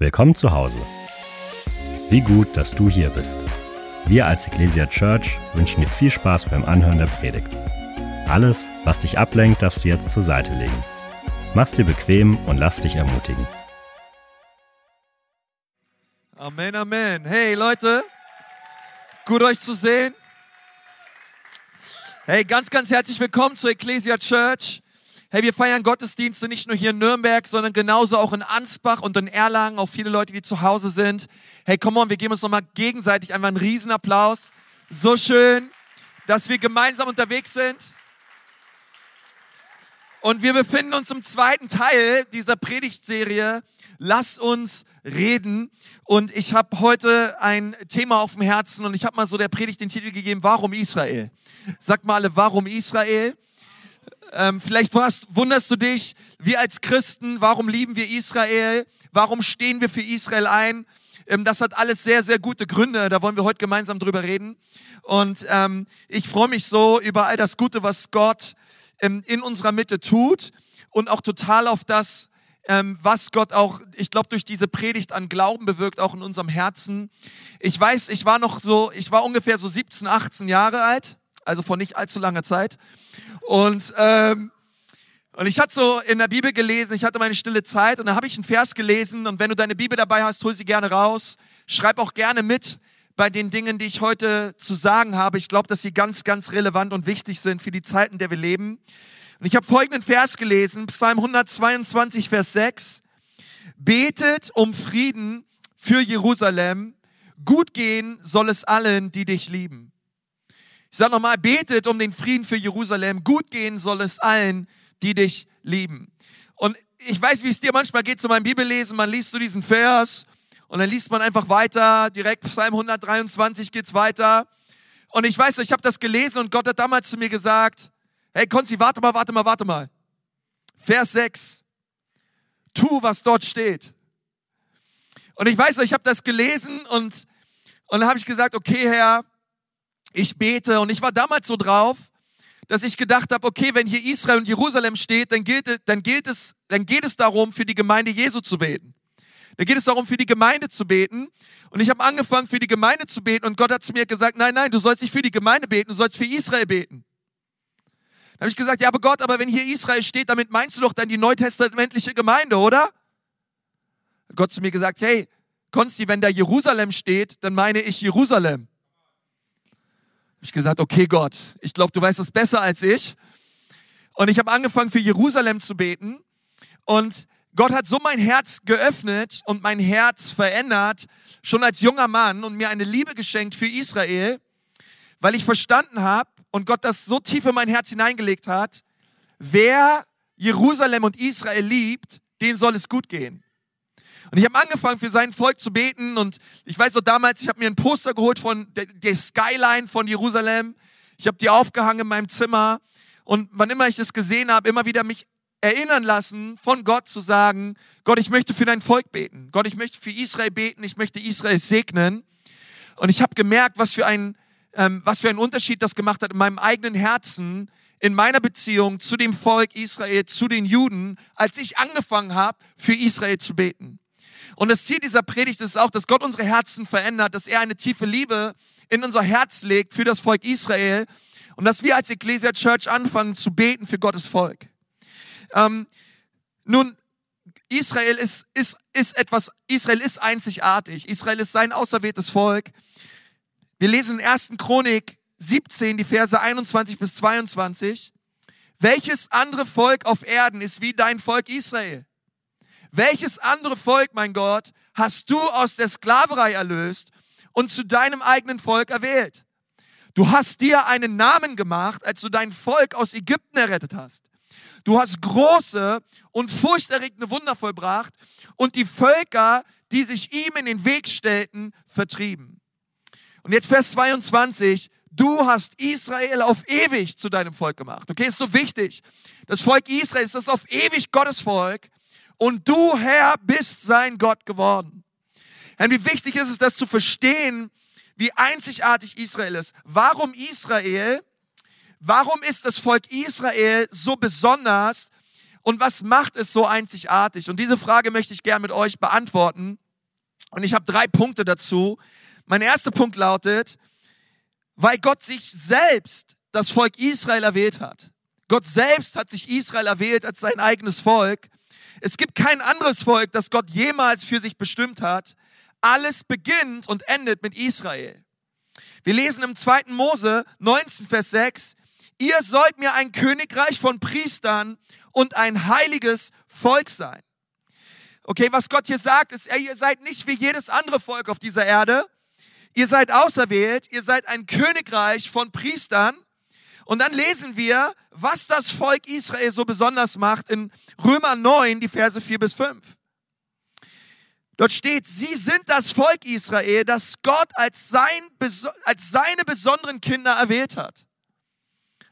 Willkommen zu Hause. Wie gut, dass du hier bist. Wir als Ecclesia Church wünschen dir viel Spaß beim Anhören der Predigt. Alles, was dich ablenkt, darfst du jetzt zur Seite legen. Mach's dir bequem und lass dich ermutigen. Amen, Amen. Hey Leute, gut euch zu sehen. Hey, ganz, ganz herzlich willkommen zur Ecclesia Church. Hey, wir feiern Gottesdienste nicht nur hier in Nürnberg, sondern genauso auch in Ansbach und in Erlangen, auch viele Leute, die zu Hause sind. Hey, komm on, wir geben uns nochmal gegenseitig einfach einen Riesenapplaus. So schön, dass wir gemeinsam unterwegs sind. Und wir befinden uns im zweiten Teil dieser Predigtserie. Lass uns reden. Und ich habe heute ein Thema auf dem Herzen und ich habe mal so der Predigt den Titel gegeben, warum Israel? Sag mal alle, warum Israel? Ähm, vielleicht wunderst du dich, wir als Christen, warum lieben wir Israel? Warum stehen wir für Israel ein? Ähm, das hat alles sehr, sehr gute Gründe. Da wollen wir heute gemeinsam drüber reden. Und ähm, ich freue mich so über all das Gute, was Gott ähm, in unserer Mitte tut und auch total auf das, ähm, was Gott auch, ich glaube, durch diese Predigt an Glauben bewirkt, auch in unserem Herzen. Ich weiß, ich war noch so, ich war ungefähr so 17, 18 Jahre alt, also vor nicht allzu langer Zeit. Und, ähm, und ich hatte so in der Bibel gelesen, ich hatte meine stille Zeit und da habe ich einen Vers gelesen und wenn du deine Bibel dabei hast, hol sie gerne raus. Schreib auch gerne mit bei den Dingen, die ich heute zu sagen habe. Ich glaube, dass sie ganz, ganz relevant und wichtig sind für die Zeiten, in der wir leben. Und ich habe folgenden Vers gelesen, Psalm 122, Vers 6. Betet um Frieden für Jerusalem. Gut gehen soll es allen, die dich lieben. Ich sage nochmal, betet um den Frieden für Jerusalem. Gut gehen soll es allen, die dich lieben. Und ich weiß, wie es dir manchmal geht zu meinem Bibellesen. Man liest so diesen Vers und dann liest man einfach weiter. Direkt Psalm 123 geht's weiter. Und ich weiß, ich habe das gelesen und Gott hat damals zu mir gesagt, hey Konzi, warte mal, warte mal, warte mal. Vers 6. Tu, was dort steht. Und ich weiß, ich habe das gelesen und, und dann habe ich gesagt, okay, Herr, ich bete und ich war damals so drauf, dass ich gedacht habe, okay, wenn hier Israel und Jerusalem steht, dann gilt, dann gilt es, dann geht es darum, für die Gemeinde Jesu zu beten. Dann geht es darum, für die Gemeinde zu beten. Und ich habe angefangen, für die Gemeinde zu beten und Gott hat zu mir gesagt, nein, nein, du sollst nicht für die Gemeinde beten, du sollst für Israel beten. Dann habe ich gesagt, ja, aber Gott, aber wenn hier Israel steht, damit meinst du doch dann die neutestamentliche Gemeinde, oder? Gott zu mir gesagt, hey, Konsti, wenn da Jerusalem steht, dann meine ich Jerusalem habe ich gesagt, okay Gott, ich glaube, du weißt das besser als ich. Und ich habe angefangen für Jerusalem zu beten. Und Gott hat so mein Herz geöffnet und mein Herz verändert, schon als junger Mann und mir eine Liebe geschenkt für Israel, weil ich verstanden habe und Gott das so tief in mein Herz hineingelegt hat, wer Jerusalem und Israel liebt, den soll es gut gehen. Und ich habe angefangen für sein Volk zu beten und ich weiß noch damals, ich habe mir ein Poster geholt von der, der Skyline von Jerusalem. Ich habe die aufgehangen in meinem Zimmer und wann immer ich das gesehen habe, immer wieder mich erinnern lassen, von Gott zu sagen, Gott, ich möchte für dein Volk beten. Gott, ich möchte für Israel beten. Ich möchte Israel segnen. Und ich habe gemerkt, was für ein ähm, was für einen Unterschied das gemacht hat in meinem eigenen Herzen, in meiner Beziehung zu dem Volk Israel, zu den Juden, als ich angefangen habe, für Israel zu beten. Und das Ziel dieser Predigt ist auch, dass Gott unsere Herzen verändert, dass er eine tiefe Liebe in unser Herz legt für das Volk Israel und dass wir als Ecclesia Church anfangen zu beten für Gottes Volk. Ähm, nun, Israel ist, ist, ist etwas, Israel ist einzigartig. Israel ist sein auserwähltes Volk. Wir lesen in 1. Chronik 17, die Verse 21 bis 22. Welches andere Volk auf Erden ist wie dein Volk Israel? Welches andere Volk, mein Gott, hast du aus der Sklaverei erlöst und zu deinem eigenen Volk erwählt? Du hast dir einen Namen gemacht, als du dein Volk aus Ägypten errettet hast. Du hast große und furchterregende Wunder vollbracht und die Völker, die sich ihm in den Weg stellten, vertrieben. Und jetzt Vers 22. Du hast Israel auf ewig zu deinem Volk gemacht. Okay, ist so wichtig. Das Volk Israel ist das auf ewig Gottes Volk und du, Herr, bist sein Gott geworden. Herr, wie wichtig ist es, das zu verstehen, wie einzigartig Israel ist. Warum Israel? Warum ist das Volk Israel so besonders? Und was macht es so einzigartig? Und diese Frage möchte ich gern mit euch beantworten. Und ich habe drei Punkte dazu. Mein erster Punkt lautet, weil Gott sich selbst das Volk Israel erwählt hat. Gott selbst hat sich Israel erwählt als sein eigenes Volk. Es gibt kein anderes Volk, das Gott jemals für sich bestimmt hat. Alles beginnt und endet mit Israel. Wir lesen im 2. Mose 19, Vers 6, ihr sollt mir ein Königreich von Priestern und ein heiliges Volk sein. Okay, was Gott hier sagt, ist, ihr seid nicht wie jedes andere Volk auf dieser Erde. Ihr seid auserwählt, ihr seid ein Königreich von Priestern. Und dann lesen wir, was das Volk Israel so besonders macht in Römer 9, die Verse 4 bis 5. Dort steht, sie sind das Volk Israel, das Gott als, sein, als seine besonderen Kinder erwählt hat.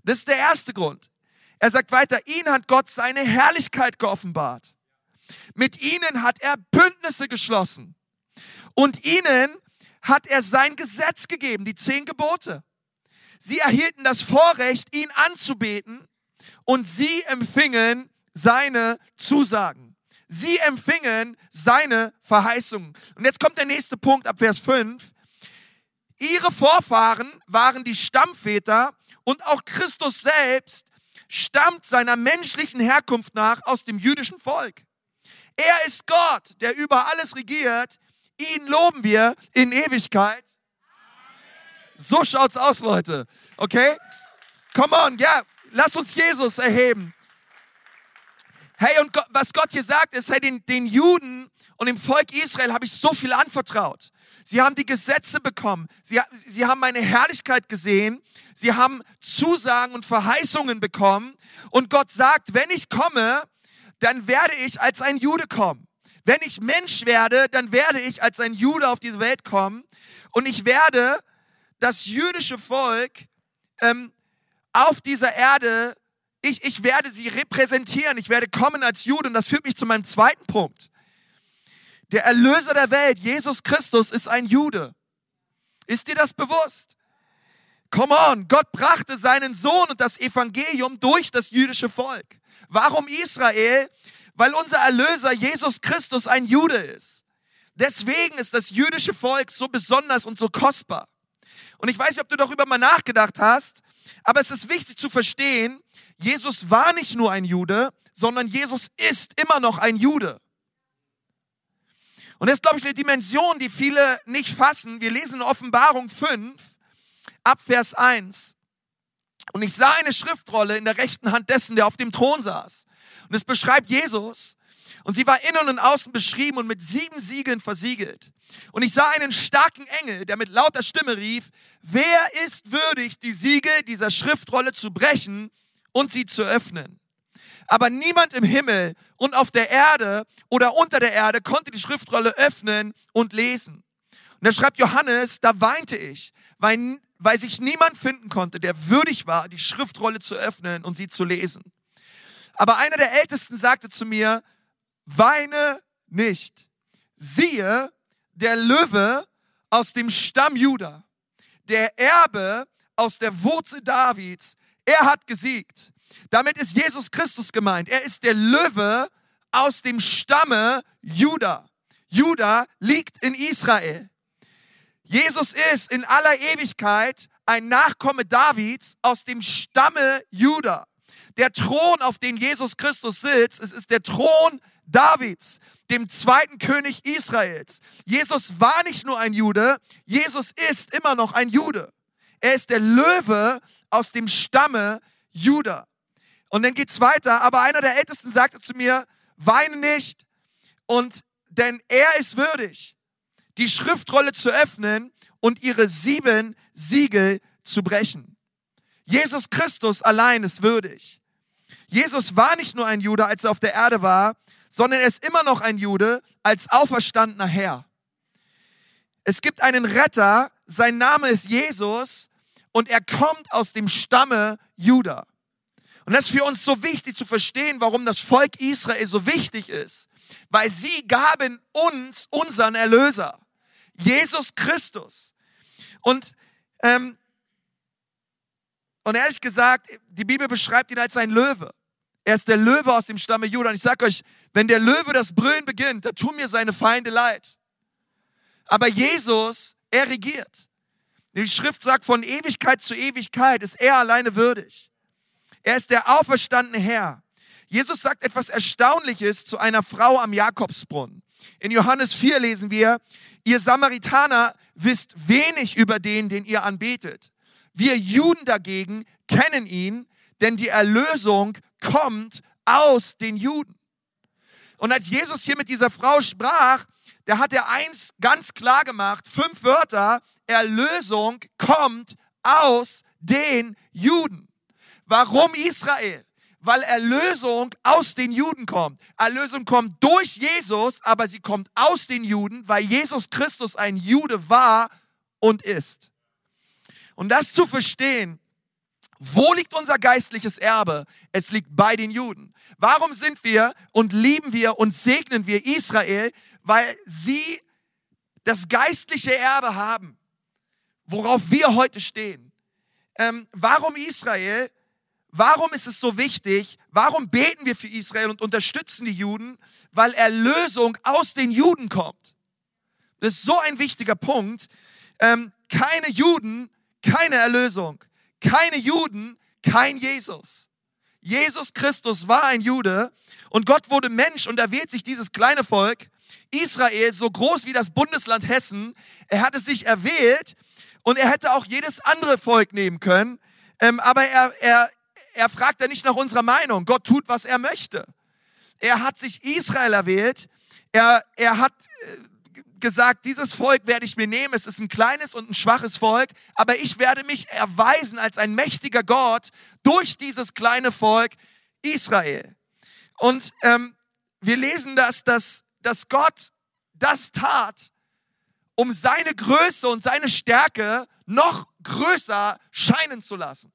Das ist der erste Grund. Er sagt weiter, ihnen hat Gott seine Herrlichkeit geoffenbart. Mit ihnen hat er Bündnisse geschlossen. Und ihnen hat er sein Gesetz gegeben, die zehn Gebote. Sie erhielten das Vorrecht, ihn anzubeten und sie empfingen seine Zusagen. Sie empfingen seine Verheißungen. Und jetzt kommt der nächste Punkt ab Vers 5. Ihre Vorfahren waren die Stammväter und auch Christus selbst stammt seiner menschlichen Herkunft nach aus dem jüdischen Volk. Er ist Gott, der über alles regiert. Ihn loben wir in Ewigkeit. So schaut's aus, Leute. Okay? Come on, ja, lass uns Jesus erheben. Hey, und was Gott hier sagt, ist, hey, den, den Juden und dem Volk Israel habe ich so viel anvertraut. Sie haben die Gesetze bekommen. Sie, sie haben meine Herrlichkeit gesehen. Sie haben Zusagen und Verheißungen bekommen. Und Gott sagt, wenn ich komme, dann werde ich als ein Jude kommen. Wenn ich Mensch werde, dann werde ich als ein Jude auf diese Welt kommen und ich werde das jüdische Volk ähm, auf dieser Erde, ich, ich werde sie repräsentieren, ich werde kommen als Jude und das führt mich zu meinem zweiten Punkt. Der Erlöser der Welt, Jesus Christus, ist ein Jude. Ist dir das bewusst? Come on, Gott brachte seinen Sohn und das Evangelium durch das jüdische Volk. Warum Israel? Weil unser Erlöser Jesus Christus ein Jude ist. Deswegen ist das jüdische Volk so besonders und so kostbar. Und ich weiß nicht, ob du darüber mal nachgedacht hast, aber es ist wichtig zu verstehen, Jesus war nicht nur ein Jude, sondern Jesus ist immer noch ein Jude. Und das ist, glaube ich, eine Dimension, die viele nicht fassen. Wir lesen in Offenbarung 5, ab Vers 1. Und ich sah eine Schriftrolle in der rechten Hand dessen, der auf dem Thron saß. Und es beschreibt Jesus. Und sie war innen und außen beschrieben und mit sieben Siegeln versiegelt. Und ich sah einen starken Engel, der mit lauter Stimme rief, wer ist würdig, die Siegel dieser Schriftrolle zu brechen und sie zu öffnen? Aber niemand im Himmel und auf der Erde oder unter der Erde konnte die Schriftrolle öffnen und lesen. Und da schreibt Johannes, da weinte ich, weil weil sich niemand finden konnte, der würdig war, die Schriftrolle zu öffnen und sie zu lesen. Aber einer der Ältesten sagte zu mir, weine nicht. Siehe, der Löwe aus dem Stamm Juda, der Erbe aus der Wurzel Davids, er hat gesiegt. Damit ist Jesus Christus gemeint. Er ist der Löwe aus dem Stamme Juda. Juda liegt in Israel. Jesus ist in aller Ewigkeit ein Nachkomme Davids aus dem Stamme Juda. Der Thron, auf dem Jesus Christus sitzt, es ist der Thron Davids, dem zweiten König Israels. Jesus war nicht nur ein Jude, Jesus ist immer noch ein Jude. Er ist der Löwe aus dem Stamme Juda. Und dann geht's weiter, aber einer der Ältesten sagte zu mir, weine nicht, und denn er ist würdig die Schriftrolle zu öffnen und ihre sieben Siegel zu brechen. Jesus Christus allein ist würdig. Jesus war nicht nur ein Jude, als er auf der Erde war, sondern er ist immer noch ein Jude als auferstandener Herr. Es gibt einen Retter, sein Name ist Jesus und er kommt aus dem Stamme Juda. Und das ist für uns so wichtig zu verstehen, warum das Volk Israel so wichtig ist, weil sie gaben uns unseren Erlöser. Jesus Christus. Und, ähm, und ehrlich gesagt, die Bibel beschreibt ihn als ein Löwe. Er ist der Löwe aus dem Stamme Judah. Und ich sage euch, wenn der Löwe das Brüllen beginnt, da tun mir seine Feinde leid. Aber Jesus, er regiert. Die Schrift sagt, von Ewigkeit zu Ewigkeit ist er alleine würdig. Er ist der auferstandene Herr. Jesus sagt etwas Erstaunliches zu einer Frau am Jakobsbrunnen. In Johannes 4 lesen wir, ihr Samaritaner wisst wenig über den, den ihr anbetet. Wir Juden dagegen kennen ihn, denn die Erlösung kommt aus den Juden. Und als Jesus hier mit dieser Frau sprach, da hat er eins ganz klar gemacht, fünf Wörter, Erlösung kommt aus den Juden. Warum Israel? Weil Erlösung aus den Juden kommt. Erlösung kommt durch Jesus, aber sie kommt aus den Juden, weil Jesus Christus ein Jude war und ist. Und das zu verstehen, wo liegt unser geistliches Erbe? Es liegt bei den Juden. Warum sind wir und lieben wir und segnen wir Israel? Weil sie das geistliche Erbe haben, worauf wir heute stehen. Ähm, warum Israel? Warum ist es so wichtig? Warum beten wir für Israel und unterstützen die Juden? Weil Erlösung aus den Juden kommt. Das ist so ein wichtiger Punkt. Ähm, keine Juden, keine Erlösung keine Juden, kein Jesus. Jesus Christus war ein Jude und Gott wurde Mensch und erwählt sich dieses kleine Volk, Israel, so groß wie das Bundesland Hessen. Er hatte sich erwählt und er hätte auch jedes andere Volk nehmen können, ähm, aber er, er, er fragt ja nicht nach unserer Meinung. Gott tut, was er möchte. Er hat sich Israel erwählt. Er, er hat äh, gesagt, dieses Volk werde ich mir nehmen. Es ist ein kleines und ein schwaches Volk, aber ich werde mich erweisen als ein mächtiger Gott durch dieses kleine Volk Israel. Und ähm, wir lesen das, dass, dass Gott das tat, um seine Größe und seine Stärke noch größer scheinen zu lassen.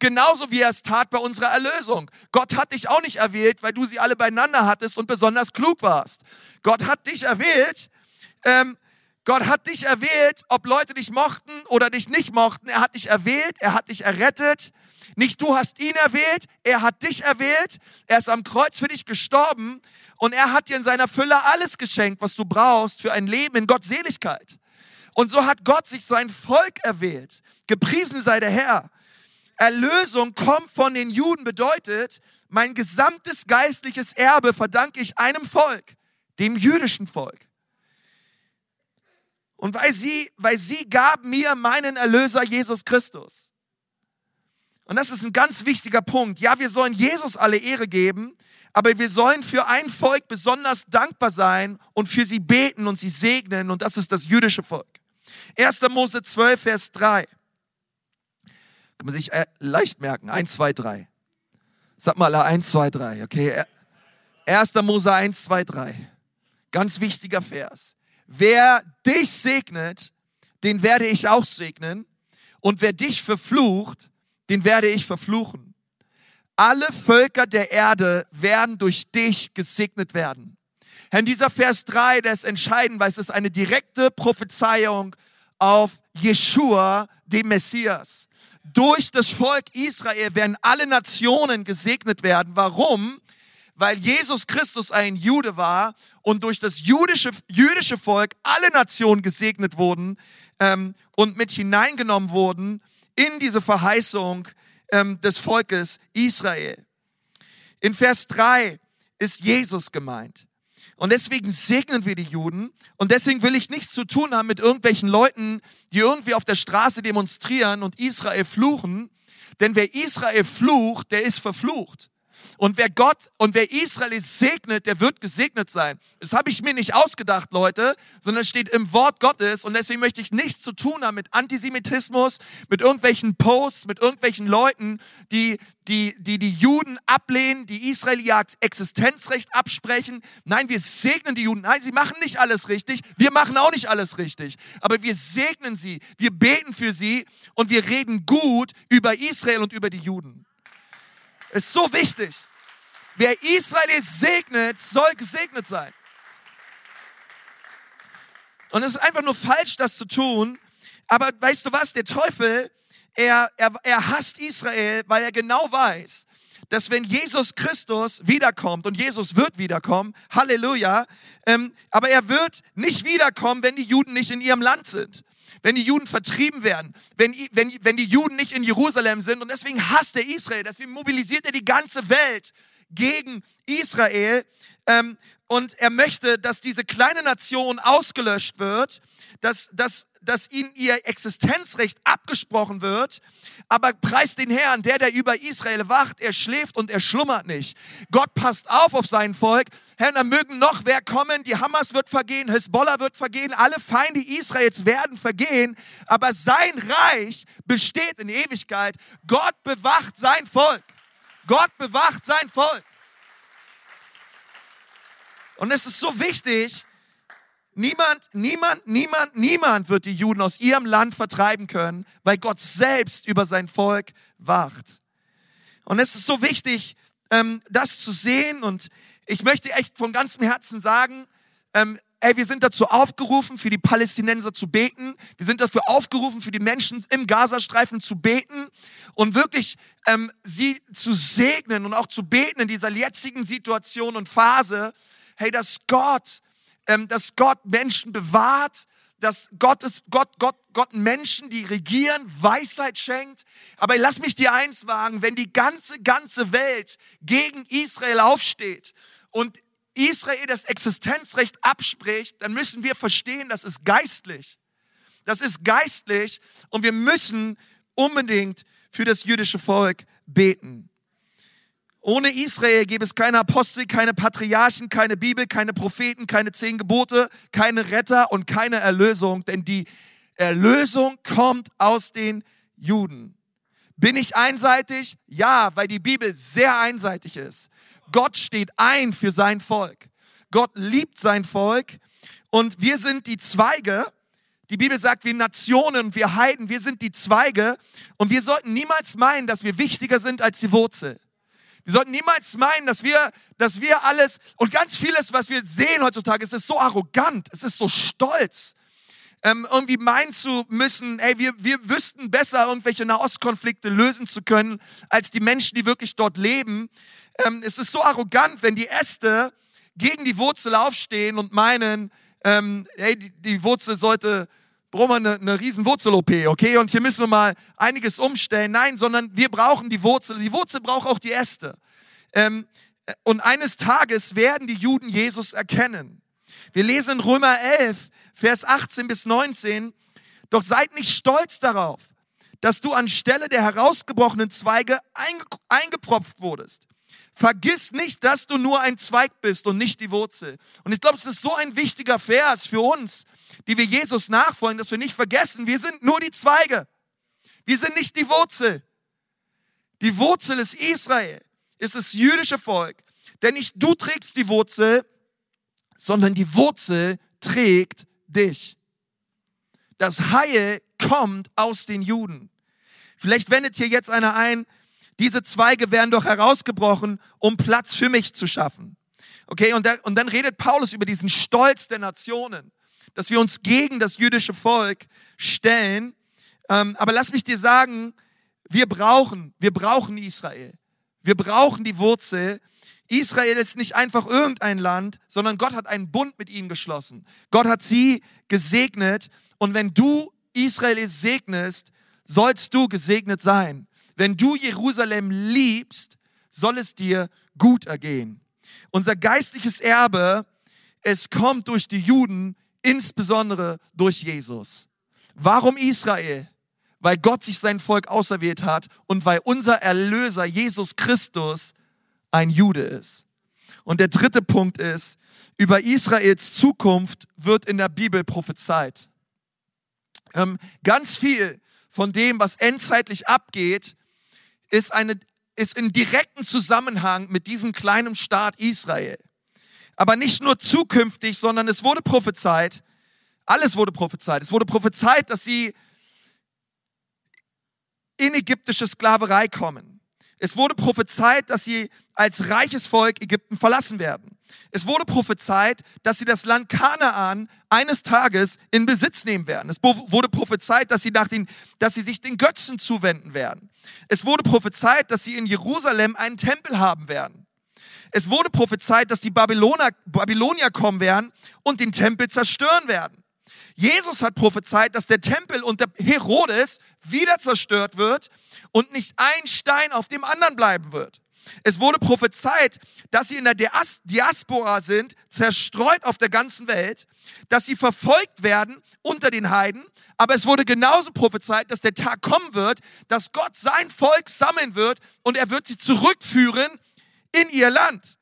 Genauso wie er es tat bei unserer Erlösung. Gott hat dich auch nicht erwählt, weil du sie alle beieinander hattest und besonders klug warst. Gott hat dich erwählt, ähm, Gott hat dich erwählt, ob Leute dich mochten oder dich nicht mochten. Er hat dich erwählt, er hat dich errettet. Nicht du hast ihn erwählt, er hat dich erwählt. Er ist am Kreuz für dich gestorben und er hat dir in seiner Fülle alles geschenkt, was du brauchst für ein Leben in Gottseligkeit. Und so hat Gott sich sein Volk erwählt. Gepriesen sei der Herr. Erlösung kommt von den Juden bedeutet, mein gesamtes geistliches Erbe verdanke ich einem Volk, dem jüdischen Volk. Und weil sie, weil sie gab mir meinen Erlöser Jesus Christus. Und das ist ein ganz wichtiger Punkt. Ja, wir sollen Jesus alle Ehre geben, aber wir sollen für ein Volk besonders dankbar sein und für sie beten und sie segnen. Und das ist das jüdische Volk. 1. Mose 12, Vers 3. Kann man sich äh, leicht merken. 1, 2, 3. Sag mal 1, 2, 3. Okay. 1. Mose 1, 2, 3. Ganz wichtiger Vers. Wer dich segnet, den werde ich auch segnen. Und wer dich verflucht, den werde ich verfluchen. Alle Völker der Erde werden durch dich gesegnet werden. Herr, dieser Vers 3, der ist entscheidend, weil es ist eine direkte Prophezeiung auf Jeshua, dem Messias. Durch das Volk Israel werden alle Nationen gesegnet werden. Warum? Weil Jesus Christus ein Jude war und durch das jüdische, jüdische Volk alle Nationen gesegnet wurden ähm, und mit hineingenommen wurden in diese Verheißung ähm, des Volkes Israel. In Vers 3 ist Jesus gemeint. Und deswegen segnen wir die Juden. Und deswegen will ich nichts zu tun haben mit irgendwelchen Leuten, die irgendwie auf der Straße demonstrieren und Israel fluchen. Denn wer Israel flucht, der ist verflucht. Und wer Gott und wer Israel segnet, der wird gesegnet sein. Das habe ich mir nicht ausgedacht, Leute, sondern steht im Wort Gottes. Und deswegen möchte ich nichts zu tun haben mit Antisemitismus, mit irgendwelchen Posts, mit irgendwelchen Leuten, die die, die, die Juden ablehnen, die Israel ihr Existenzrecht absprechen. Nein, wir segnen die Juden. Nein, sie machen nicht alles richtig. Wir machen auch nicht alles richtig. Aber wir segnen sie, wir beten für sie und wir reden gut über Israel und über die Juden. Ist so wichtig. Wer Israel segnet, soll gesegnet sein. Und es ist einfach nur falsch, das zu tun. Aber weißt du was? Der Teufel, er, er, er hasst Israel, weil er genau weiß, dass wenn Jesus Christus wiederkommt, und Jesus wird wiederkommen, Halleluja, ähm, aber er wird nicht wiederkommen, wenn die Juden nicht in ihrem Land sind wenn die Juden vertrieben werden, wenn, wenn, wenn die Juden nicht in Jerusalem sind. Und deswegen hasst er Israel, deswegen mobilisiert er die ganze Welt gegen Israel. Ähm, und er möchte, dass diese kleine Nation ausgelöscht wird, dass, dass, dass ihnen ihr Existenzrecht abgesprochen wird. Aber preist den Herrn, der, der über Israel wacht, er schläft und er schlummert nicht. Gott passt auf auf sein Volk. Herr, da mögen noch wer kommen, die Hamas wird vergehen, Hezbollah wird vergehen, alle Feinde Israels werden vergehen, aber sein Reich besteht in Ewigkeit. Gott bewacht sein Volk. Gott bewacht sein Volk. Und es ist so wichtig, niemand, niemand, niemand, niemand wird die Juden aus ihrem Land vertreiben können, weil Gott selbst über sein Volk wacht. Und es ist so wichtig, ähm, das zu sehen. Und ich möchte echt von ganzem Herzen sagen, ähm, ey, wir sind dazu aufgerufen, für die Palästinenser zu beten. Wir sind dafür aufgerufen, für die Menschen im Gazastreifen zu beten und wirklich ähm, sie zu segnen und auch zu beten in dieser jetzigen Situation und Phase, hey, dass Gott, dass Gott Menschen bewahrt, dass Gott, ist, Gott, Gott, Gott Menschen, die regieren, Weisheit schenkt. Aber lass mich dir eins wagen, wenn die ganze, ganze Welt gegen Israel aufsteht und Israel das Existenzrecht abspricht, dann müssen wir verstehen, das ist geistlich. Das ist geistlich und wir müssen unbedingt für das jüdische Volk beten. Ohne Israel gäbe es keine Apostel, keine Patriarchen, keine Bibel, keine Propheten, keine zehn Gebote, keine Retter und keine Erlösung, denn die Erlösung kommt aus den Juden. Bin ich einseitig? Ja, weil die Bibel sehr einseitig ist. Gott steht ein für sein Volk. Gott liebt sein Volk und wir sind die Zweige. Die Bibel sagt, wir Nationen, wir Heiden, wir sind die Zweige und wir sollten niemals meinen, dass wir wichtiger sind als die Wurzel. Wir sollten niemals meinen, dass wir, dass wir alles und ganz vieles, was wir sehen heutzutage, es ist so arrogant, es ist so stolz. Ähm, irgendwie meinen zu müssen, ey, wir, wir wüssten besser, irgendwelche Nahostkonflikte lösen zu können, als die Menschen, die wirklich dort leben. Ähm, es ist so arrogant, wenn die Äste gegen die Wurzel aufstehen und meinen, ähm, hey, die, die Wurzel sollte brauchen wir eine, eine riesen Wurzel-OP, okay? Und hier müssen wir mal einiges umstellen. Nein, sondern wir brauchen die Wurzel. Die Wurzel braucht auch die Äste. Ähm, und eines Tages werden die Juden Jesus erkennen. Wir lesen in Römer 11, Vers 18 bis 19. Doch seid nicht stolz darauf, dass du anstelle der herausgebrochenen Zweige einge eingepropft wurdest. Vergiss nicht, dass du nur ein Zweig bist und nicht die Wurzel. Und ich glaube, es ist so ein wichtiger Vers für uns, die wir Jesus nachfolgen, dass wir nicht vergessen, wir sind nur die Zweige. Wir sind nicht die Wurzel. Die Wurzel ist Israel, ist das jüdische Volk. Denn nicht du trägst die Wurzel, sondern die Wurzel trägt dich. Das Heil kommt aus den Juden. Vielleicht wendet hier jetzt einer ein, diese Zweige werden doch herausgebrochen, um Platz für mich zu schaffen. Okay, und, da, und dann redet Paulus über diesen Stolz der Nationen dass wir uns gegen das jüdische Volk stellen. Ähm, aber lass mich dir sagen, wir brauchen, wir brauchen Israel. Wir brauchen die Wurzel. Israel ist nicht einfach irgendein Land, sondern Gott hat einen Bund mit ihnen geschlossen. Gott hat sie gesegnet. Und wenn du Israel segnest, sollst du gesegnet sein. Wenn du Jerusalem liebst, soll es dir gut ergehen. Unser geistliches Erbe, es kommt durch die Juden, insbesondere durch Jesus. Warum Israel? Weil Gott sich sein Volk auserwählt hat und weil unser Erlöser Jesus Christus ein Jude ist. Und der dritte Punkt ist, über Israels Zukunft wird in der Bibel prophezeit. Ähm, ganz viel von dem, was endzeitlich abgeht, ist, eine, ist in direkten Zusammenhang mit diesem kleinen Staat Israel. Aber nicht nur zukünftig, sondern es wurde prophezeit, alles wurde prophezeit. Es wurde prophezeit, dass sie in ägyptische Sklaverei kommen. Es wurde prophezeit, dass sie als reiches Volk Ägypten verlassen werden. Es wurde prophezeit, dass sie das Land Kanaan eines Tages in Besitz nehmen werden. Es wurde prophezeit, dass sie, nach den, dass sie sich den Götzen zuwenden werden. Es wurde prophezeit, dass sie in Jerusalem einen Tempel haben werden. Es wurde prophezeit, dass die Babyloner, Babylonier kommen werden und den Tempel zerstören werden. Jesus hat prophezeit, dass der Tempel unter Herodes wieder zerstört wird und nicht ein Stein auf dem anderen bleiben wird. Es wurde prophezeit, dass sie in der Diaspora sind, zerstreut auf der ganzen Welt, dass sie verfolgt werden unter den Heiden. Aber es wurde genauso prophezeit, dass der Tag kommen wird, dass Gott sein Volk sammeln wird und er wird sie zurückführen in ihr Land.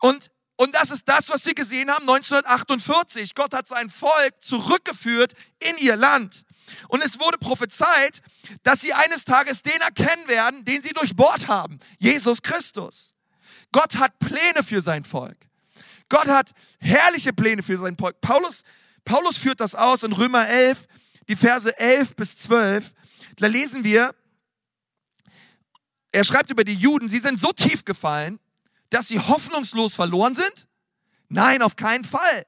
Und, und das ist das, was wir gesehen haben 1948. Gott hat sein Volk zurückgeführt in ihr Land. Und es wurde prophezeit, dass sie eines Tages den erkennen werden, den sie durchbohrt haben. Jesus Christus. Gott hat Pläne für sein Volk. Gott hat herrliche Pläne für sein Volk. Paulus, Paulus führt das aus in Römer 11, die Verse 11 bis 12. Da lesen wir, er schreibt über die Juden, sie sind so tief gefallen, dass sie hoffnungslos verloren sind? Nein, auf keinen Fall.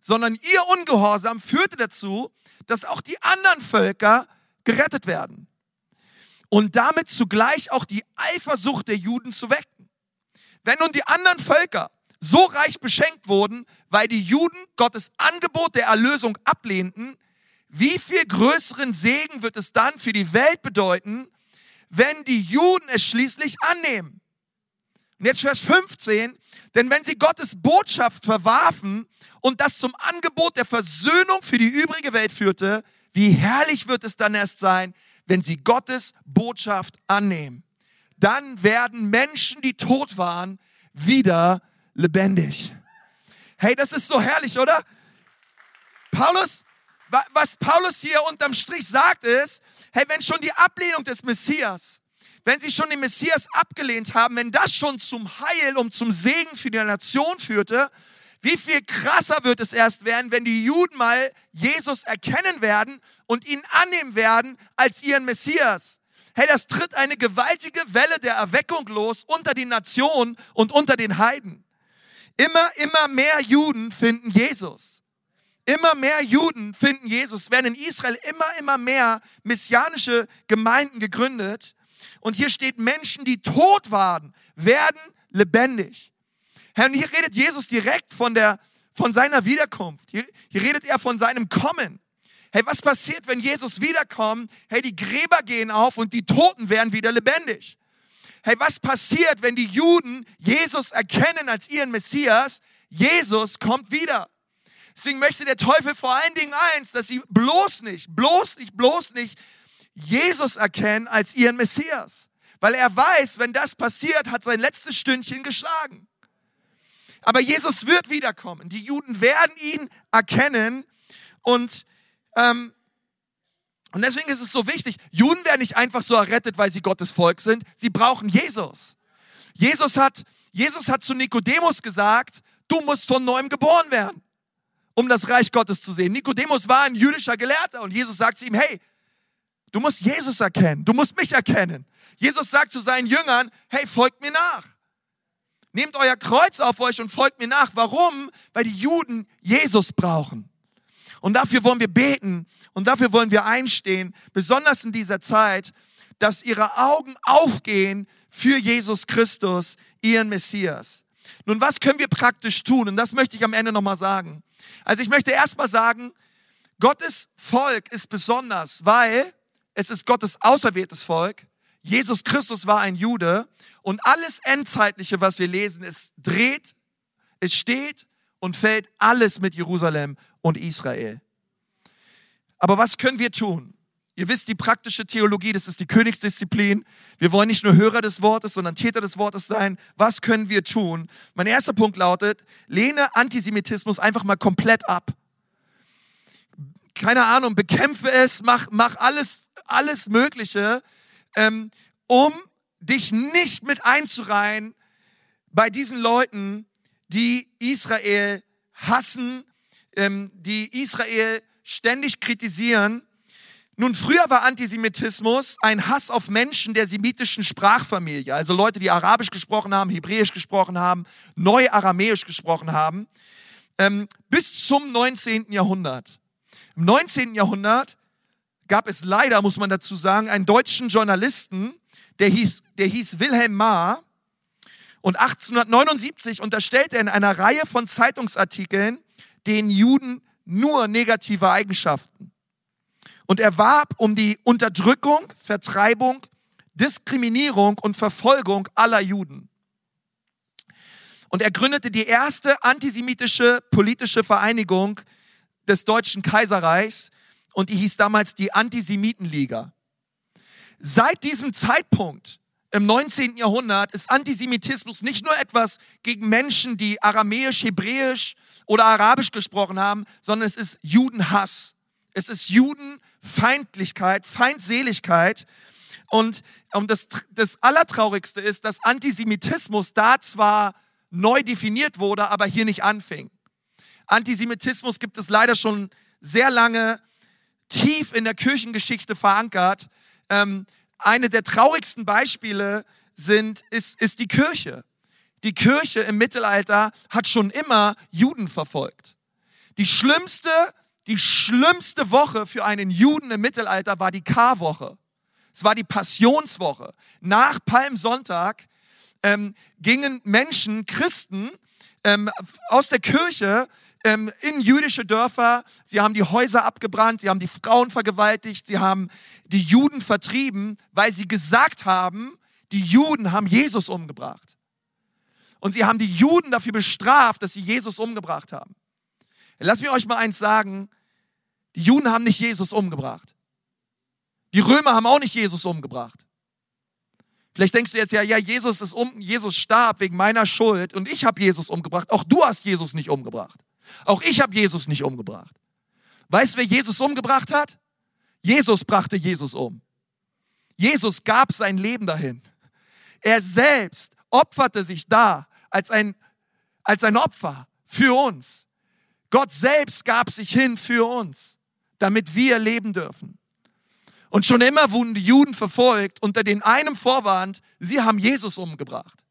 Sondern ihr Ungehorsam führte dazu, dass auch die anderen Völker gerettet werden. Und damit zugleich auch die Eifersucht der Juden zu wecken. Wenn nun die anderen Völker so reich beschenkt wurden, weil die Juden Gottes Angebot der Erlösung ablehnten, wie viel größeren Segen wird es dann für die Welt bedeuten, wenn die Juden es schließlich annehmen? Und jetzt Vers 15, denn wenn sie Gottes Botschaft verwarfen und das zum Angebot der Versöhnung für die übrige Welt führte, wie herrlich wird es dann erst sein, wenn sie Gottes Botschaft annehmen. Dann werden Menschen, die tot waren, wieder lebendig. Hey, das ist so herrlich, oder? Paulus, was Paulus hier unterm Strich sagt ist, hey, wenn schon die Ablehnung des Messias, wenn sie schon den Messias abgelehnt haben, wenn das schon zum Heil und zum Segen für die Nation führte, wie viel krasser wird es erst werden, wenn die Juden mal Jesus erkennen werden und ihn annehmen werden als ihren Messias. Hey, das tritt eine gewaltige Welle der Erweckung los unter den Nationen und unter den Heiden. Immer, immer mehr Juden finden Jesus. Immer mehr Juden finden Jesus. Werden in Israel immer, immer mehr messianische Gemeinden gegründet. Und hier steht, Menschen, die tot waren, werden lebendig. Herr, und hier redet Jesus direkt von, der, von seiner Wiederkunft. Hier, hier redet er von seinem Kommen. Hey, was passiert, wenn Jesus wiederkommt? Hey, die Gräber gehen auf und die Toten werden wieder lebendig. Hey, was passiert, wenn die Juden Jesus erkennen als ihren Messias? Jesus kommt wieder. Deswegen möchte der Teufel vor allen Dingen eins, dass sie bloß nicht, bloß nicht, bloß nicht Jesus erkennen als ihren Messias. Weil er weiß, wenn das passiert, hat sein letztes Stündchen geschlagen. Aber Jesus wird wiederkommen. Die Juden werden ihn erkennen und ähm, und deswegen ist es so wichtig, Juden werden nicht einfach so errettet, weil sie Gottes Volk sind. Sie brauchen Jesus. Jesus hat, Jesus hat zu Nikodemus gesagt, du musst von neuem geboren werden, um das Reich Gottes zu sehen. Nikodemus war ein jüdischer Gelehrter und Jesus sagt zu ihm, hey, du musst Jesus erkennen, du musst mich erkennen. Jesus sagt zu seinen Jüngern, hey, folgt mir nach. Nehmt euer Kreuz auf euch und folgt mir nach. Warum? Weil die Juden Jesus brauchen. Und dafür wollen wir beten und dafür wollen wir einstehen, besonders in dieser Zeit, dass ihre Augen aufgehen für Jesus Christus, ihren Messias. Nun, was können wir praktisch tun? Und das möchte ich am Ende nochmal sagen. Also ich möchte erstmal sagen, Gottes Volk ist besonders, weil es ist Gottes auserwähltes Volk. Jesus Christus war ein Jude und alles Endzeitliche, was wir lesen, es dreht, es steht und fällt alles mit Jerusalem und Israel. Aber was können wir tun? Ihr wisst, die praktische Theologie, das ist die Königsdisziplin. Wir wollen nicht nur Hörer des Wortes, sondern Täter des Wortes sein. Was können wir tun? Mein erster Punkt lautet, lehne Antisemitismus einfach mal komplett ab. Keine Ahnung, bekämpfe es, mach, mach alles, alles Mögliche, ähm, um dich nicht mit einzureihen bei diesen Leuten, die Israel hassen, ähm, die Israel ständig kritisieren. Nun, früher war Antisemitismus ein Hass auf Menschen der semitischen Sprachfamilie, also Leute, die Arabisch gesprochen haben, Hebräisch gesprochen haben, Neu-Aramäisch gesprochen haben, ähm, bis zum 19. Jahrhundert. Im 19. Jahrhundert gab es leider, muss man dazu sagen, einen deutschen Journalisten, der hieß, der hieß Wilhelm Mahr. Und 1879 unterstellte er in einer Reihe von Zeitungsartikeln den Juden nur negative Eigenschaften und er warb um die Unterdrückung, Vertreibung, Diskriminierung und Verfolgung aller Juden. Und er gründete die erste antisemitische politische Vereinigung des Deutschen Kaiserreichs und die hieß damals die Antisemitenliga. Seit diesem Zeitpunkt im 19. Jahrhundert ist Antisemitismus nicht nur etwas gegen Menschen, die Aramäisch, Hebräisch oder Arabisch gesprochen haben, sondern es ist Judenhass. Es ist Judenfeindlichkeit, Feindseligkeit. Und, und das, das Allertraurigste ist, dass Antisemitismus da zwar neu definiert wurde, aber hier nicht anfing. Antisemitismus gibt es leider schon sehr lange tief in der Kirchengeschichte verankert. Ähm, eine der traurigsten Beispiele sind, ist, ist die Kirche. Die Kirche im Mittelalter hat schon immer Juden verfolgt. Die schlimmste die schlimmste Woche für einen Juden im Mittelalter war die Karwoche. Es war die Passionswoche. Nach Palmsonntag ähm, gingen Menschen, Christen, ähm, aus der Kirche ähm, in jüdische Dörfer. Sie haben die Häuser abgebrannt, sie haben die Frauen vergewaltigt, sie haben die Juden vertrieben, weil sie gesagt haben, die Juden haben Jesus umgebracht. Und sie haben die Juden dafür bestraft, dass sie Jesus umgebracht haben. Lass mich euch mal eins sagen, die Juden haben nicht Jesus umgebracht. Die Römer haben auch nicht Jesus umgebracht. Vielleicht denkst du jetzt ja, ja, Jesus ist um, Jesus starb wegen meiner Schuld und ich habe Jesus umgebracht. Auch du hast Jesus nicht umgebracht. Auch ich habe Jesus nicht umgebracht. Weißt du, wer Jesus umgebracht hat? Jesus brachte Jesus um. Jesus gab sein Leben dahin. Er selbst opferte sich da als ein, als ein Opfer für uns. Gott selbst gab sich hin für uns damit wir leben dürfen. Und schon immer wurden die Juden verfolgt unter den einem Vorwand, sie haben Jesus umgebracht.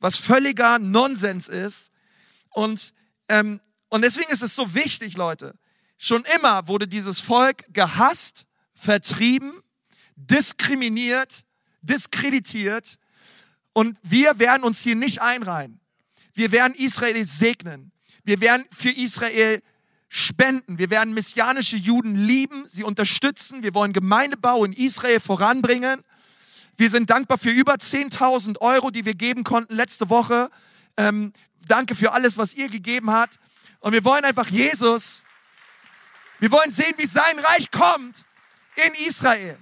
Was völliger Nonsens ist. Und, ähm, und deswegen ist es so wichtig, Leute. Schon immer wurde dieses Volk gehasst, vertrieben, diskriminiert, diskreditiert. Und wir werden uns hier nicht einreihen. Wir werden Israel segnen. Wir werden für Israel spenden. Wir werden messianische Juden lieben, sie unterstützen. Wir wollen Gemeindebau in Israel voranbringen. Wir sind dankbar für über 10.000 Euro, die wir geben konnten letzte Woche. Ähm, danke für alles, was ihr gegeben habt. Und wir wollen einfach Jesus, wir wollen sehen, wie sein Reich kommt in Israel.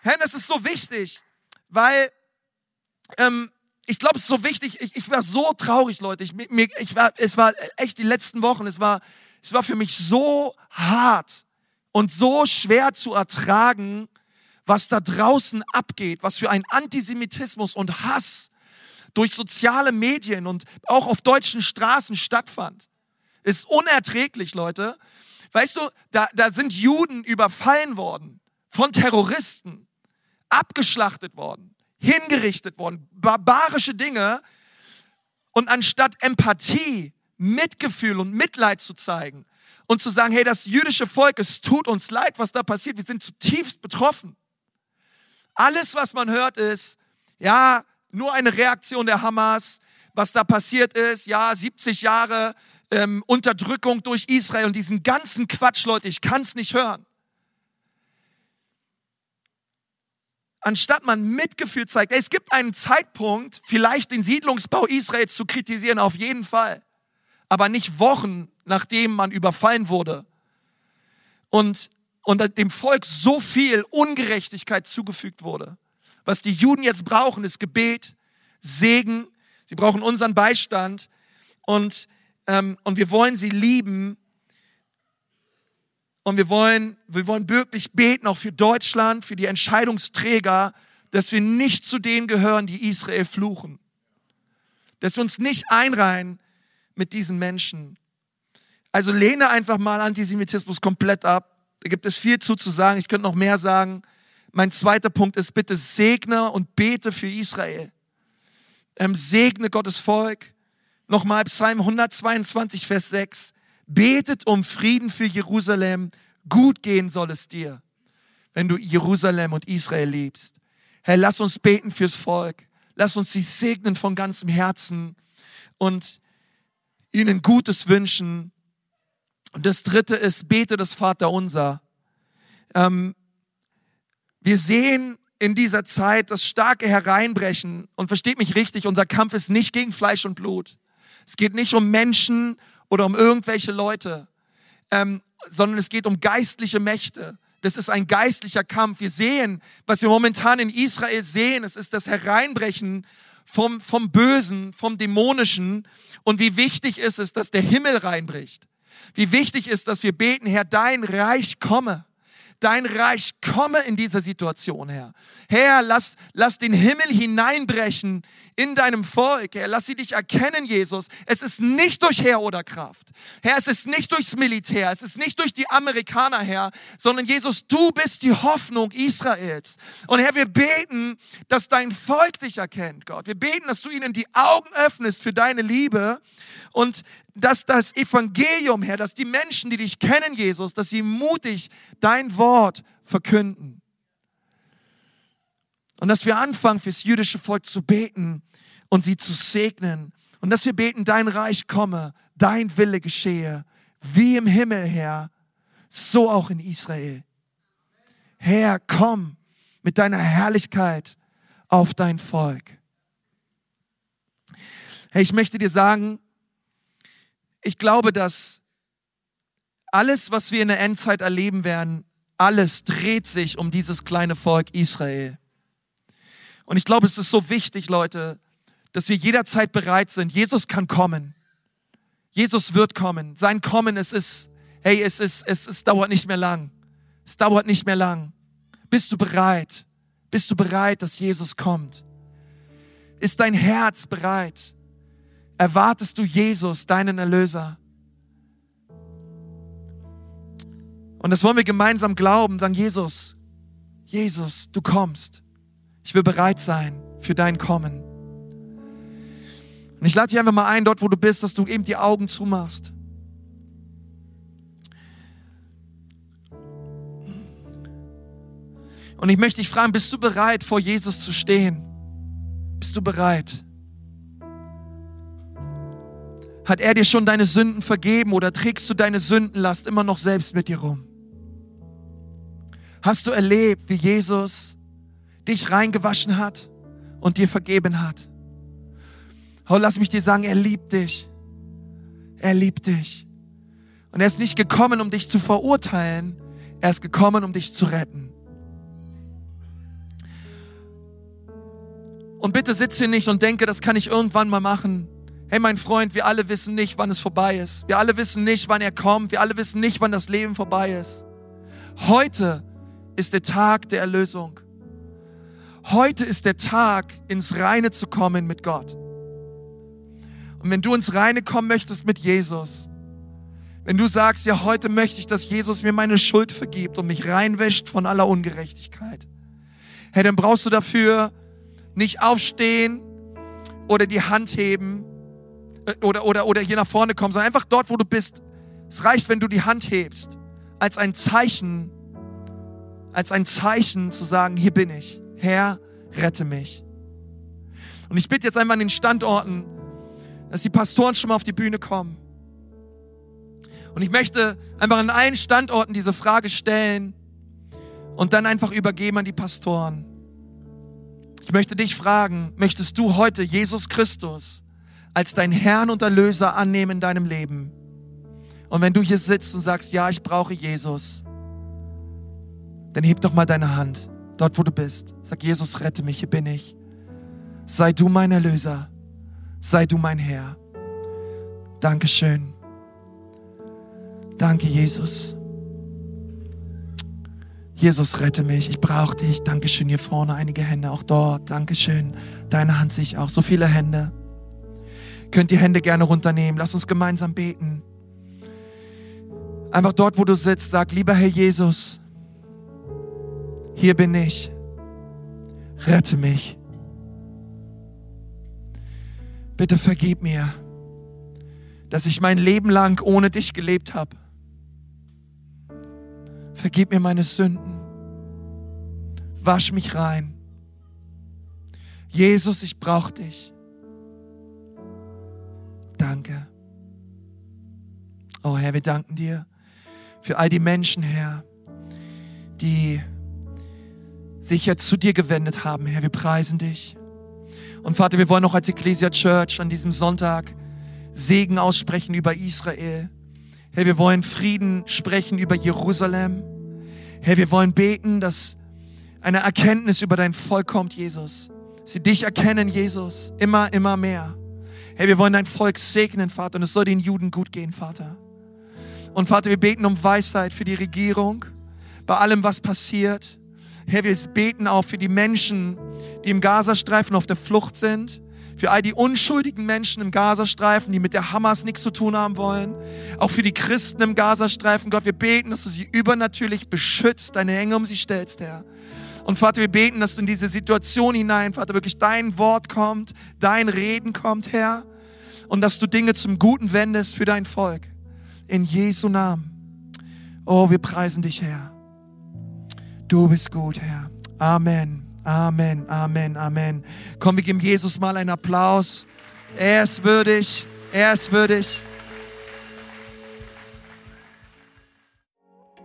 Herr, das ist so wichtig, weil ähm, ich glaube, es ist so wichtig. Ich, ich war so traurig, Leute. Ich, mir, ich war, es war echt die letzten Wochen. Es war es war für mich so hart und so schwer zu ertragen, was da draußen abgeht, was für ein Antisemitismus und Hass durch soziale Medien und auch auf deutschen Straßen stattfand. Ist unerträglich, Leute. Weißt du, da, da sind Juden überfallen worden von Terroristen, abgeschlachtet worden, hingerichtet worden, barbarische Dinge. Und anstatt Empathie Mitgefühl und Mitleid zu zeigen und zu sagen, hey, das jüdische Volk, es tut uns leid, was da passiert, wir sind zutiefst betroffen. Alles, was man hört, ist, ja, nur eine Reaktion der Hamas, was da passiert ist, ja, 70 Jahre ähm, Unterdrückung durch Israel und diesen ganzen Quatsch, Leute, ich kann es nicht hören. Anstatt man Mitgefühl zeigt, es gibt einen Zeitpunkt, vielleicht den Siedlungsbau Israels zu kritisieren, auf jeden Fall aber nicht Wochen nachdem man überfallen wurde und, und dem Volk so viel Ungerechtigkeit zugefügt wurde. Was die Juden jetzt brauchen, ist Gebet, Segen. Sie brauchen unseren Beistand und, ähm, und wir wollen sie lieben. Und wir wollen, wir wollen wirklich beten, auch für Deutschland, für die Entscheidungsträger, dass wir nicht zu denen gehören, die Israel fluchen. Dass wir uns nicht einreihen mit diesen Menschen. Also lehne einfach mal Antisemitismus komplett ab. Da gibt es viel zu zu sagen. Ich könnte noch mehr sagen. Mein zweiter Punkt ist, bitte segne und bete für Israel. Ähm, segne Gottes Volk. Nochmal Psalm 122, Vers 6. Betet um Frieden für Jerusalem. Gut gehen soll es dir, wenn du Jerusalem und Israel liebst. Herr, lass uns beten fürs Volk. Lass uns sie segnen von ganzem Herzen und ihnen Gutes wünschen. Und das dritte ist, bete das Vaterunser. Ähm, wir sehen in dieser Zeit das starke Hereinbrechen. Und versteht mich richtig, unser Kampf ist nicht gegen Fleisch und Blut. Es geht nicht um Menschen oder um irgendwelche Leute, ähm, sondern es geht um geistliche Mächte. Das ist ein geistlicher Kampf. Wir sehen, was wir momentan in Israel sehen, es ist das Hereinbrechen vom, vom Bösen, vom Dämonischen. Und wie wichtig ist es, dass der Himmel reinbricht. Wie wichtig ist, dass wir beten, Herr, dein Reich komme dein Reich komme in dieser Situation, Herr. Herr, lass, lass den Himmel hineinbrechen in deinem Volk, Herr. Lass sie dich erkennen, Jesus. Es ist nicht durch Herr oder Kraft. Herr, es ist nicht durchs Militär, es ist nicht durch die Amerikaner, Herr, sondern Jesus, du bist die Hoffnung Israels. Und Herr, wir beten, dass dein Volk dich erkennt, Gott. Wir beten, dass du ihnen die Augen öffnest für deine Liebe und dass das Evangelium, Herr, dass die Menschen, die dich kennen, Jesus, dass sie mutig dein Wort verkünden. Und dass wir anfangen, fürs jüdische Volk zu beten und sie zu segnen. Und dass wir beten, dein Reich komme, dein Wille geschehe, wie im Himmel, Herr, so auch in Israel. Herr, komm mit deiner Herrlichkeit auf dein Volk. Hey, ich möchte dir sagen, ich glaube, dass alles, was wir in der Endzeit erleben werden, alles dreht sich um dieses kleine Volk Israel. Und ich glaube, es ist so wichtig, Leute, dass wir jederzeit bereit sind. Jesus kann kommen. Jesus wird kommen. Sein Kommen, es ist, hey, es ist, es, es dauert nicht mehr lang. Es dauert nicht mehr lang. Bist du bereit? Bist du bereit, dass Jesus kommt? Ist dein Herz bereit? Erwartest du Jesus, deinen Erlöser. Und das wollen wir gemeinsam glauben, sagen, Jesus, Jesus, du kommst. Ich will bereit sein für dein Kommen. Und ich lade dich einfach mal ein, dort wo du bist, dass du eben die Augen zumachst. Und ich möchte dich fragen, bist du bereit, vor Jesus zu stehen? Bist du bereit? Hat er dir schon deine Sünden vergeben oder trägst du deine Sündenlast immer noch selbst mit dir rum? Hast du erlebt, wie Jesus dich reingewaschen hat und dir vergeben hat? Oh, lass mich dir sagen, er liebt dich. Er liebt dich. Und er ist nicht gekommen, um dich zu verurteilen, er ist gekommen, um dich zu retten. Und bitte sitz hier nicht und denke, das kann ich irgendwann mal machen. Hey mein Freund, wir alle wissen nicht, wann es vorbei ist. Wir alle wissen nicht, wann er kommt. Wir alle wissen nicht, wann das Leben vorbei ist. Heute ist der Tag der Erlösung. Heute ist der Tag, ins Reine zu kommen mit Gott. Und wenn du ins Reine kommen möchtest mit Jesus, wenn du sagst, ja, heute möchte ich, dass Jesus mir meine Schuld vergibt und mich reinwäscht von aller Ungerechtigkeit, hey, dann brauchst du dafür nicht aufstehen oder die Hand heben, oder, oder, oder hier nach vorne kommen, sondern einfach dort, wo du bist. Es reicht, wenn du die Hand hebst, als ein Zeichen, als ein Zeichen zu sagen, hier bin ich. Herr, rette mich. Und ich bitte jetzt einmal an den Standorten, dass die Pastoren schon mal auf die Bühne kommen. Und ich möchte einfach an allen Standorten diese Frage stellen und dann einfach übergeben an die Pastoren. Ich möchte dich fragen, möchtest du heute Jesus Christus als dein Herrn und Erlöser annehmen in deinem Leben. Und wenn du hier sitzt und sagst, ja, ich brauche Jesus, dann heb doch mal deine Hand, dort wo du bist. Sag, Jesus, rette mich, hier bin ich. Sei du mein Erlöser, sei du mein Herr. Dankeschön. Danke, Jesus. Jesus, rette mich, ich brauche dich. Dankeschön hier vorne, einige Hände, auch dort. Dankeschön. Deine Hand sehe ich auch, so viele Hände könnt die Hände gerne runternehmen. Lass uns gemeinsam beten. Einfach dort, wo du sitzt, sag, lieber Herr Jesus, hier bin ich. Rette mich. Bitte vergib mir, dass ich mein Leben lang ohne dich gelebt habe. Vergib mir meine Sünden. Wasch mich rein. Jesus, ich brauche dich. Danke. Oh Herr, wir danken dir für all die Menschen, Herr, die sich jetzt zu dir gewendet haben, Herr. Wir preisen dich. Und Vater, wir wollen auch als Ecclesia Church an diesem Sonntag Segen aussprechen über Israel. Herr, wir wollen Frieden sprechen über Jerusalem. Herr, wir wollen beten, dass eine Erkenntnis über dein Volk kommt, Jesus. Sie dich erkennen, Jesus, immer, immer mehr. Herr, wir wollen dein Volk segnen, Vater, und es soll den Juden gut gehen, Vater. Und Vater, wir beten um Weisheit für die Regierung, bei allem, was passiert. Herr, wir beten auch für die Menschen, die im Gazastreifen auf der Flucht sind, für all die unschuldigen Menschen im Gazastreifen, die mit der Hamas nichts zu tun haben wollen, auch für die Christen im Gazastreifen. Gott, wir beten, dass du sie übernatürlich beschützt, deine Engel um sie stellst, Herr. Und Vater, wir beten, dass du in diese Situation hinein, Vater, wirklich dein Wort kommt, dein Reden kommt, Herr, und dass du Dinge zum Guten wendest für dein Volk. In Jesu Namen. Oh, wir preisen dich, Herr. Du bist gut, Herr. Amen. Amen, Amen, Amen. Komm, wir geben Jesus mal einen Applaus. Er ist würdig, er ist würdig.